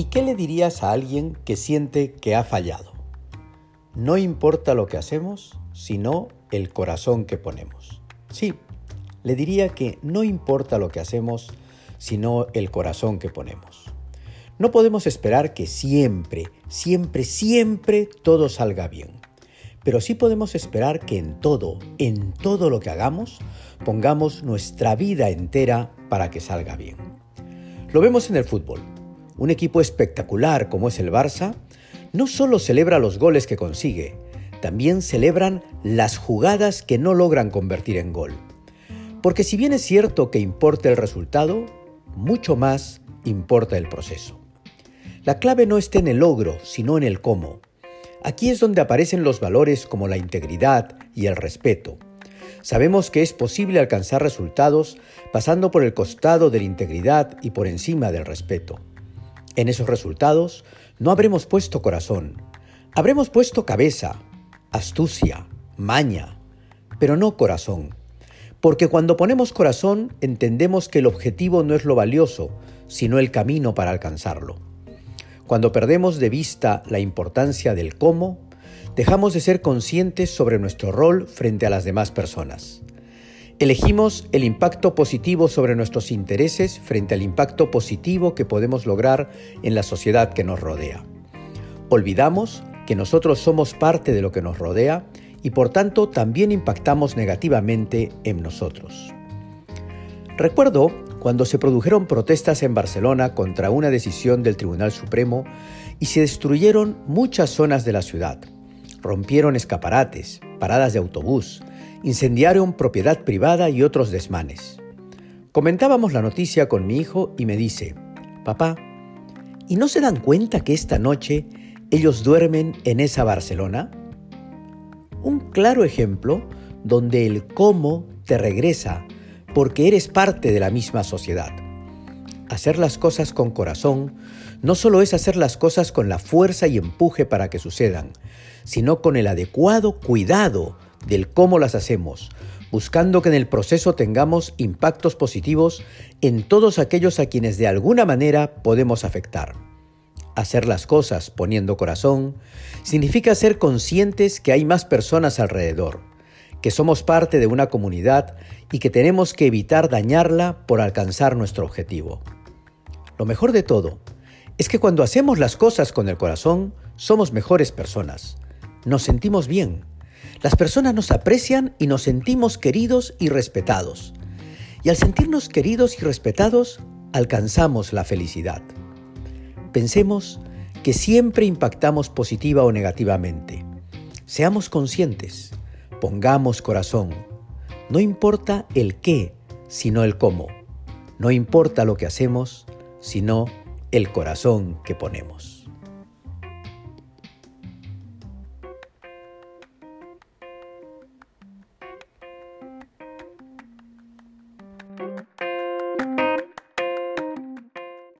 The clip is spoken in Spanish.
¿Y qué le dirías a alguien que siente que ha fallado? No importa lo que hacemos, sino el corazón que ponemos. Sí, le diría que no importa lo que hacemos, sino el corazón que ponemos. No podemos esperar que siempre, siempre, siempre todo salga bien. Pero sí podemos esperar que en todo, en todo lo que hagamos, pongamos nuestra vida entera para que salga bien. Lo vemos en el fútbol. Un equipo espectacular como es el Barça, no solo celebra los goles que consigue, también celebran las jugadas que no logran convertir en gol. Porque si bien es cierto que importa el resultado, mucho más importa el proceso. La clave no está en el logro, sino en el cómo. Aquí es donde aparecen los valores como la integridad y el respeto. Sabemos que es posible alcanzar resultados pasando por el costado de la integridad y por encima del respeto. En esos resultados no habremos puesto corazón, habremos puesto cabeza, astucia, maña, pero no corazón. Porque cuando ponemos corazón entendemos que el objetivo no es lo valioso, sino el camino para alcanzarlo. Cuando perdemos de vista la importancia del cómo, dejamos de ser conscientes sobre nuestro rol frente a las demás personas. Elegimos el impacto positivo sobre nuestros intereses frente al impacto positivo que podemos lograr en la sociedad que nos rodea. Olvidamos que nosotros somos parte de lo que nos rodea y por tanto también impactamos negativamente en nosotros. Recuerdo cuando se produjeron protestas en Barcelona contra una decisión del Tribunal Supremo y se destruyeron muchas zonas de la ciudad. Rompieron escaparates, paradas de autobús, incendiaron propiedad privada y otros desmanes. Comentábamos la noticia con mi hijo y me dice, papá, ¿y no se dan cuenta que esta noche ellos duermen en esa Barcelona? Un claro ejemplo donde el cómo te regresa porque eres parte de la misma sociedad. Hacer las cosas con corazón no solo es hacer las cosas con la fuerza y empuje para que sucedan, sino con el adecuado cuidado del cómo las hacemos, buscando que en el proceso tengamos impactos positivos en todos aquellos a quienes de alguna manera podemos afectar. Hacer las cosas poniendo corazón significa ser conscientes que hay más personas alrededor, que somos parte de una comunidad y que tenemos que evitar dañarla por alcanzar nuestro objetivo. Lo mejor de todo es que cuando hacemos las cosas con el corazón, somos mejores personas. Nos sentimos bien. Las personas nos aprecian y nos sentimos queridos y respetados. Y al sentirnos queridos y respetados, alcanzamos la felicidad. Pensemos que siempre impactamos positiva o negativamente. Seamos conscientes Pongamos corazón. No importa el qué, sino el cómo. No importa lo que hacemos, sino el corazón que ponemos.